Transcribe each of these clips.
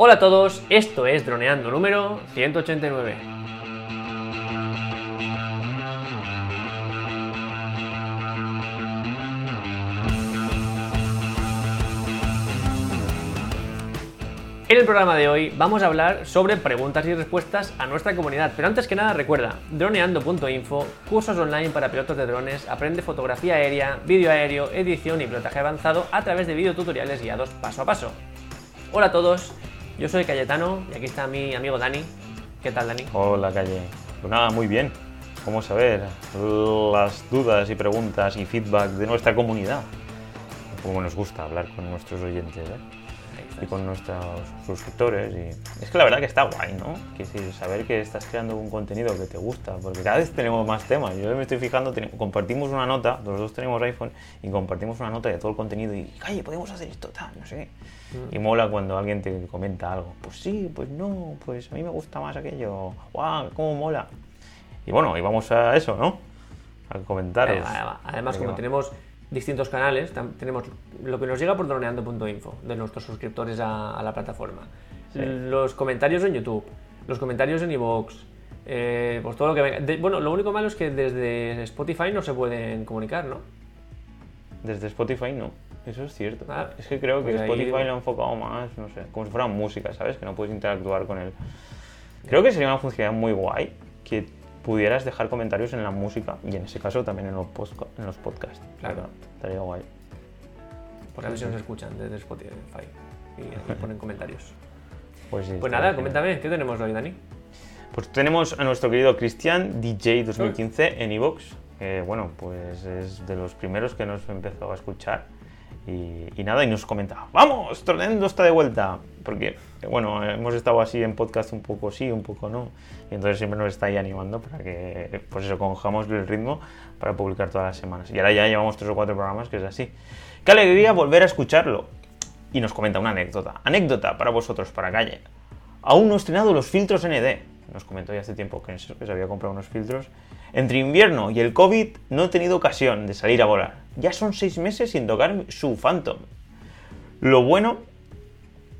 Hola a todos, esto es Droneando número 189. En el programa de hoy vamos a hablar sobre preguntas y respuestas a nuestra comunidad, pero antes que nada recuerda, droneando.info, cursos online para pilotos de drones, aprende fotografía aérea, vídeo aéreo, edición y pilotaje avanzado a través de videotutoriales guiados paso a paso. Hola a todos, yo soy Cayetano y aquí está mi amigo Dani. ¿Qué tal Dani? Hola Calle. Pues nada, muy bien. Vamos a ver las dudas y preguntas y feedback de nuestra comunidad. Como nos gusta hablar con nuestros oyentes, ¿eh? Y con nuestros suscriptores. Y es que la verdad que está guay, ¿no? Quiero decir, saber que estás creando un contenido que te gusta, porque cada vez tenemos más temas. Yo me estoy fijando, compartimos una nota, los dos tenemos iPhone, y compartimos una nota de todo el contenido y, calle, podemos hacer esto, tal, no sé. Mm. Y mola cuando alguien te comenta algo. Pues sí, pues no, pues a mí me gusta más aquello. ¡Guau! ¡Cómo mola! Y bueno, y vamos a eso, ¿no? A comentaros. Además, como tenemos distintos canales. Tenemos lo que nos llega por droneando.info, de nuestros suscriptores a, la plataforma. Los comentarios en YouTube, los comentarios en iVoox, eh, pues todo lo que venga. bueno, lo único malo es que desde Spotify no se pueden comunicar, ¿no? Desde Spotify no. Eso es cierto. Ah, es que creo que pues Spotify lo ha enfocado más, no sé, como si fuera música, ¿sabes? Que no puedes interactuar con él. Creo que sería una funcionalidad muy guay que pudieras dejar comentarios en la música y en ese caso también en los, en los podcasts. Claro. Estaría guay. Por a ver si nos escuchan desde Spotify y ponen comentarios. Pues, sí, pues nada, coméntame, ¿qué tenemos hoy, Dani? Pues tenemos a nuestro querido Cristian, DJ 2015 en Evox. Que bueno, pues es de los primeros que nos empezó a escuchar y, nada, y nos comentaba, vamos, Tornendo está de vuelta. Porque, bueno, hemos estado así en podcast un poco sí, un poco no. Y entonces siempre nos está ahí animando para que, pues eso, cojamos el ritmo para publicar todas las semanas. Y ahora ya llevamos tres o cuatro programas que es así. Qué alegría volver a escucharlo. Y nos comenta una anécdota. Anécdota para vosotros, para calle. Aún no he estrenado los filtros ND. Nos comentó ya hace tiempo que se había comprado unos filtros entre invierno y el COVID no he tenido ocasión de salir a volar. Ya son seis meses sin tocar su Phantom. Lo bueno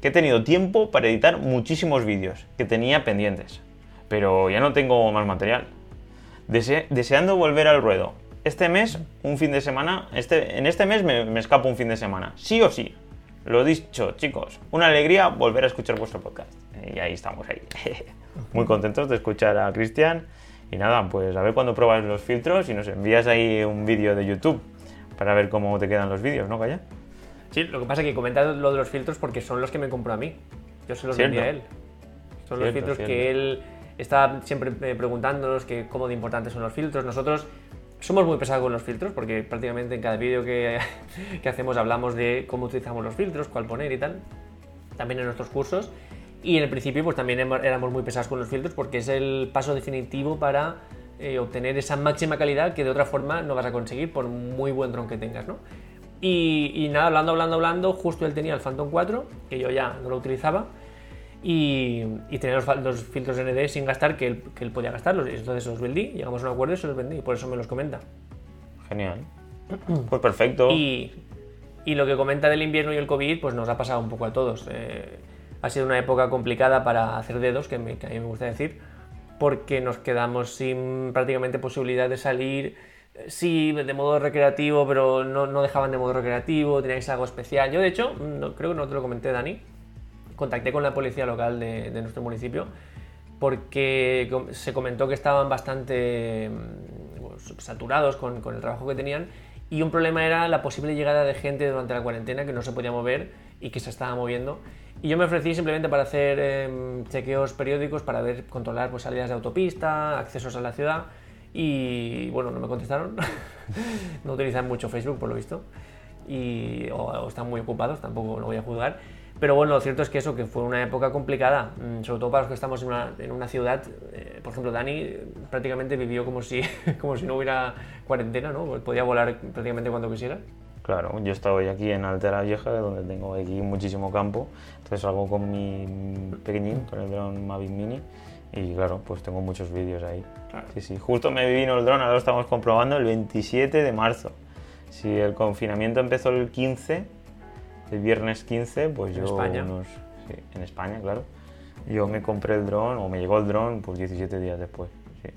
que he tenido tiempo para editar muchísimos vídeos que tenía pendientes. Pero ya no tengo más material. deseando volver al ruedo. Este mes, un fin de semana, este, en este mes me, me escapo un fin de semana. Sí o sí. Lo dicho, chicos, una alegría volver a escuchar vuestro podcast. Y ahí estamos, ahí. Muy contentos de escuchar a Cristian y nada, pues a ver cuando pruebas los filtros y nos envías ahí un vídeo de YouTube para ver cómo te quedan los vídeos, ¿no, Calla? Sí, lo que pasa es que comentas lo de los filtros porque son los que me compró a mí. Yo se los vendí a él. Son los filtros que él está siempre eh, preguntándonos que cómo de importantes son los filtros. Nosotros somos muy pesados con los filtros porque prácticamente en cada vídeo que, que hacemos hablamos de cómo utilizamos los filtros, cuál poner y tal. También en nuestros cursos. Y en el principio pues también éramos muy pesados con los filtros porque es el paso definitivo para eh, obtener esa máxima calidad que de otra forma no vas a conseguir por muy buen dron que tengas, ¿no? Y, nada, hablando, hablando, hablando, justo él tenía el Phantom 4, que yo ya no lo utilizaba, y, tenía los, filtros ND sin gastar que él, que él podía gastarlos, entonces los vendí, llegamos a un acuerdo y se los vendí, por eso me los comenta. Genial. Pues perfecto. Y, y, lo que comenta del invierno y el COVID, pues nos ha pasado un poco a todos. Eh, ha sido una época complicada para hacer dedos, que, a mí me gusta decir, porque nos quedamos sin prácticamente posibilidad de salir, sí, de modo recreativo, pero no, no dejaban de modo recreativo, tenía que ser algo especial. Yo, de hecho, no, creo que no te lo comenté, Dani, contacté con la policía local de, nuestro municipio porque se comentó que estaban bastante mm, saturados con, con el trabajo que tenían y un problema era la posible llegada de gente durante la cuarentena que no se podía mover y que se estaba moviendo y yo me ofrecí simplemente para hacer em, chequeos periódicos para ver, controlar pues, salidas de autopista, accesos a la ciudad. Y bueno, no me contestaron. no utilizan mucho Facebook, por lo visto. Y, o, están muy ocupados, tampoco lo voy a juzgar. Pero bueno, lo cierto es que eso, que fue una época complicada, mm, sobre todo para los que estamos en una, en una ciudad. Eh, por ejemplo, Dani prácticamente vivió como si, como si no hubiera cuarentena, ¿no? Podía volar prácticamente cuando quisiera. Claro, yo estoy aquí en Altera Vieja, donde tengo aquí muchísimo campo, entonces salgo con mi pequeñín, con el dron Mavic Mini, y claro, pues tengo muchos vídeos ahí. Sí, sí, justo me vino el dron, ahora lo estamos comprobando, el 27 de marzo. Si el confinamiento empezó el 15, el viernes 15, pues yo España. unos... sí, en España, claro. Yo me compré el dron, o me llegó el dron, pues 17 días después. Sí,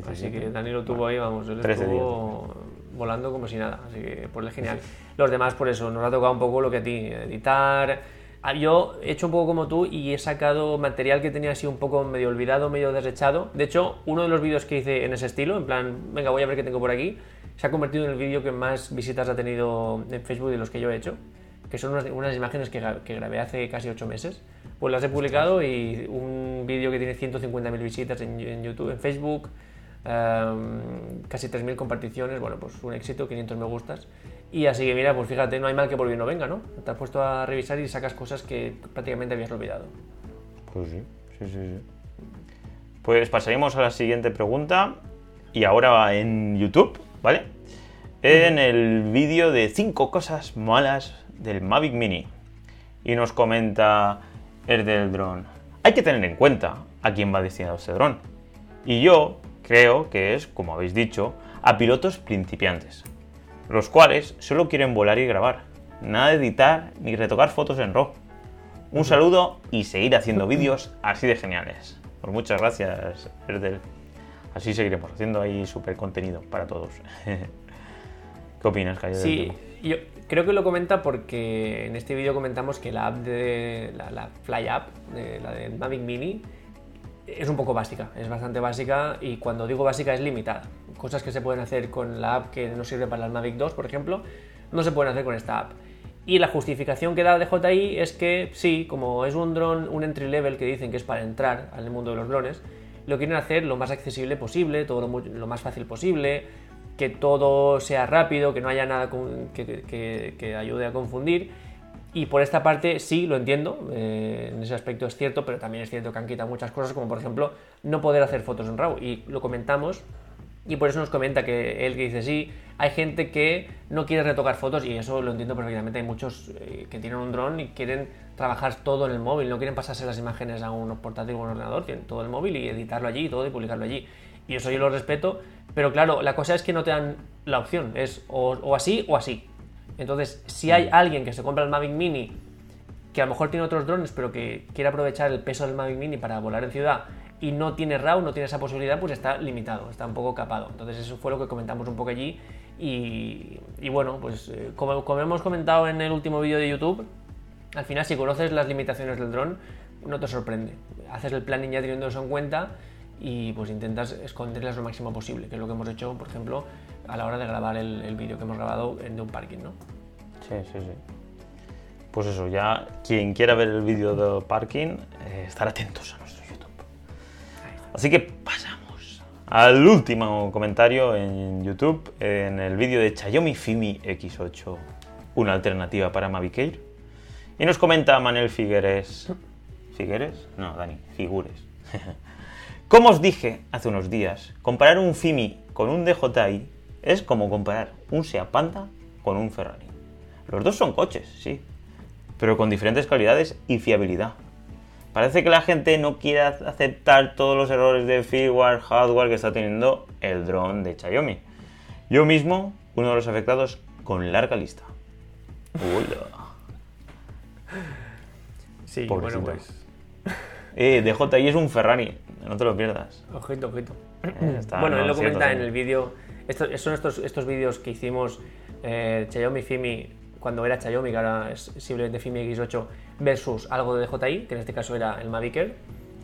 Así 17. que Dani lo tuvo ahí, vamos, él 13 estuvo volando como si nada. Así que pues es genial. Los demás, por eso, nos ha tocado un poco lo que a ti, editar. Ah, Yo he hecho un poco como tú y he sacado material que tenía así un poco medio olvidado, medio desechado. De hecho, uno de los vídeos que hice en ese estilo, en plan, venga, voy a ver qué tengo por aquí, se ha convertido en el vídeo que más visitas ha tenido en Facebook de los que yo he hecho, que son unas, unas imágenes que, que grabé hace casi 8 meses. Pues las he publicado y un vídeo que tiene 150.000 visitas en, en YouTube, en Facebook, em, casi 3.000 comparticiones, bueno, pues un éxito, 500 me gustas. Y así que mira, pues fíjate, no hay mal que por bien no venga, ¿no? Te has puesto a revisar y sacas cosas que prácticamente habías olvidado. Pues sí, sí, sí, sí. Pues pasaremos a la siguiente pregunta. Y ahora en YouTube, ¿vale? En el vídeo de 5 cosas malas del Mavic Mini. Y nos comenta el del dron. Hay que tener en cuenta a quién va destinado este dron. Y yo creo que es, como habéis dicho, a pilotos principiantes. Los cuales solo quieren volar y grabar. Nada de editar ni retocar fotos en RAW. Un saludo y seguir haciendo vídeos así de geniales. Pues muchas gracias, Erdel. Así seguiremos haciendo ahí súper contenido para todos. ¿Qué opinas, del Sí, yo creo que lo comenta porque en este vídeo comentamos que la app de la, la Fly App, de, la de Mavic Mini, es un poco básica, es bastante básica y cuando digo básica es limitada. Cosas que se pueden hacer con la app que no sirve para el Mavic 2, por ejemplo, no se pueden hacer con esta app. Y la justificación que da DJI es que sí, como es un dron, un entry level que dicen que es para entrar al mundo de los drones, lo quieren hacer lo más accesible posible, todo lo, más fácil posible, que todo sea rápido, que no haya nada que- que ayude a confundir. Y por esta parte sí, lo entiendo, eh, en ese aspecto es cierto, pero también es cierto que han quitado muchas cosas, como por ejemplo no poder hacer fotos en RAW. Y lo comentamos, y por eso nos comenta que él que dice sí, hay gente que no quiere retocar fotos, y eso lo entiendo perfectamente. Hay muchos eh, que tienen un dron y quieren trabajar todo en el móvil, no quieren pasarse las imágenes a un portátil o un ordenador, tienen todo el móvil y editarlo allí y todo y publicarlo allí. Y eso yo lo respeto, pero claro, la cosa es que no te dan la opción, es o, o así o así. Entonces, si hay alguien que se compra el Mavic Mini, que a lo mejor tiene otros drones, pero que quiere aprovechar el peso del Mavic Mini para volar en ciudad y no tiene RAW, no tiene esa posibilidad, pues está limitado, está un poco capado. Entonces, eso fue lo que comentamos un poco allí. Y, y bueno, pues eh, como, como hemos comentado en el último vídeo de YouTube, al final, si conoces las limitaciones del dron, no te sorprende. Haces el planning ya teniendo eso en cuenta y pues intentas esconderlas lo máximo posible, que es lo que hemos hecho, por ejemplo, a la hora de grabar el, el vídeo que hemos grabado de un parking, ¿no? Sí, sí, sí. Pues eso, ya quien quiera ver el vídeo del parking, eh, estar atentos a nuestro YouTube. Así que pasamos al último comentario en YouTube, en el vídeo de Xiaomi Fimi X8, una alternativa para Mavic Air. Y nos comenta Manel Figueres. ¿Figueres? No, Dani, Figures. Como os dije hace unos días, comparar un Fimi con un DJI es como comparar un Seat Panda con un Ferrari. Los dos son coches, sí, pero con diferentes calidades y fiabilidad. Parece que la gente no quiere aceptar todos los errores de firmware, hardware que está teniendo el dron de Xiaomi. Yo mismo, uno de los afectados con larga lista. Hola. Sí, Pobrecito. bueno, pues. Eh, DJI es un Ferrari, no te lo pierdas. Ojito, ojito. Eh, está- bueno, no, él lo cierto, comenta en el vídeo. Estos, son estos, estos vídeos que hicimos eh, Xiaomi Fimi cuando era Xiaomi, que ahora es simplemente Fimi X8, versus algo de DJI, que en este caso era el Mavic Air,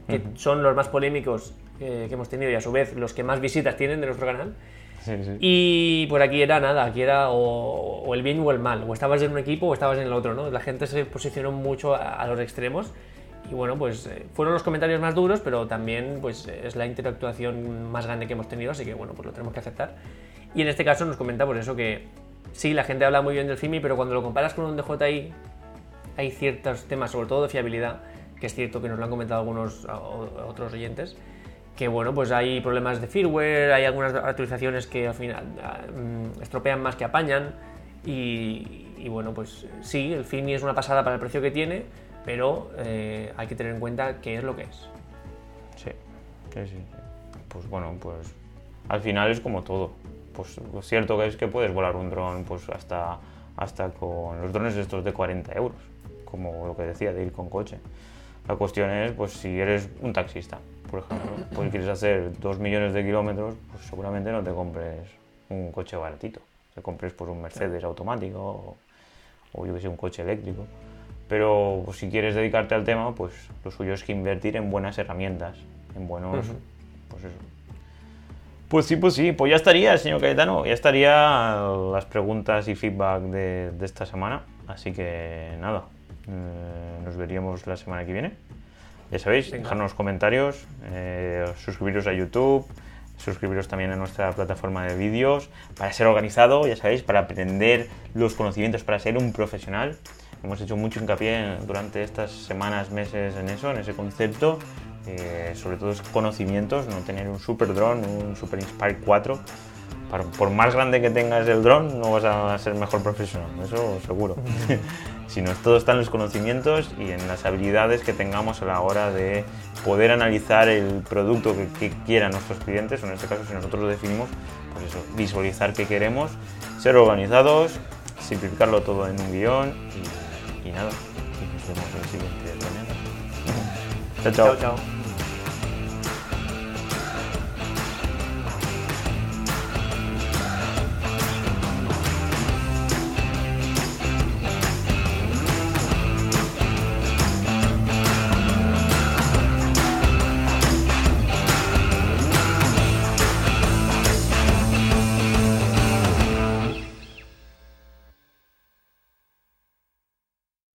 que son los más polémicos eh, que hemos tenido y a su vez los que más visitas tienen de nuestro canal. Sí, sí. Y por aquí era nada, aquí era o, o el bien o el mal, o estabas en un equipo o estabas en el otro, ¿no? La gente se posicionó mucho a, a los extremos y bueno, pues eh, fueron los comentarios más duros, pero también pues es la interactuación más grande que hemos tenido, así que bueno, pues lo tenemos que aceptar. Y en este caso nos comenta por eso que sí, la gente habla muy bien del FIMI, pero cuando lo comparas con un DJI hay ciertos temas, sobre todo de fiabilidad, que es cierto que nos lo han comentado algunos otros oyentes, que bueno, pues hay problemas de firmware, hay algunas actualizaciones que al final ah, mm, estropean más que apañan y, y bueno, pues sí, el Fimi es una pasada para el precio que tiene, pero eh, hay que tener en cuenta qué es lo que es. Sí, sí, sí. Pues bueno, pues al final es como todo. Pues lo cierto es que puedes volar un dron pues hasta, hasta con los drones estos de 40 euros. como lo que decía, de ir con coche. La cuestión es, pues si eres un taxista, por ejemplo, pues quieres hacer dos millones de kilómetros, pues seguramente no te compres un coche baratito. Te compres pues un Mercedes automático o, o yo que sé, un coche eléctrico. Pero pues, si quieres dedicarte al tema, pues lo suyo es que invertir en buenas herramientas, en buenos, pues eso. Pues sí, pues sí, pues ya estaría, señor Cayetano, ya estaría las preguntas y feedback de, de esta semana. Así que nada, eh, nos veríamos la semana que viene. Ya sabéis, Venga. dejadnos comentarios, eh, suscribiros a YouTube, suscribiros también a nuestra plataforma de vídeos, para ser organizado, ya sabéis, para aprender los conocimientos, para ser un profesional. Hemos hecho mucho hincapié en- durante estas semanas, meses en eso, en ese concepto. eh, sobre todo es conocimientos, no tener un super dron, un super Inspire 4. Para- por más grande que tengas el dron, no vas a ser mejor profesional, eso seguro. sino todo está en los conocimientos y en las habilidades que tengamos a la hora de poder analizar el producto que, que quieran nuestros clientes, o en este caso si nosotros lo definimos, pues eso, visualizar qué queremos, ser organizados, simplificarlo todo en un guion y, nada, y nos vemos en el siguiente planeta. chao, chao. Chao, chao.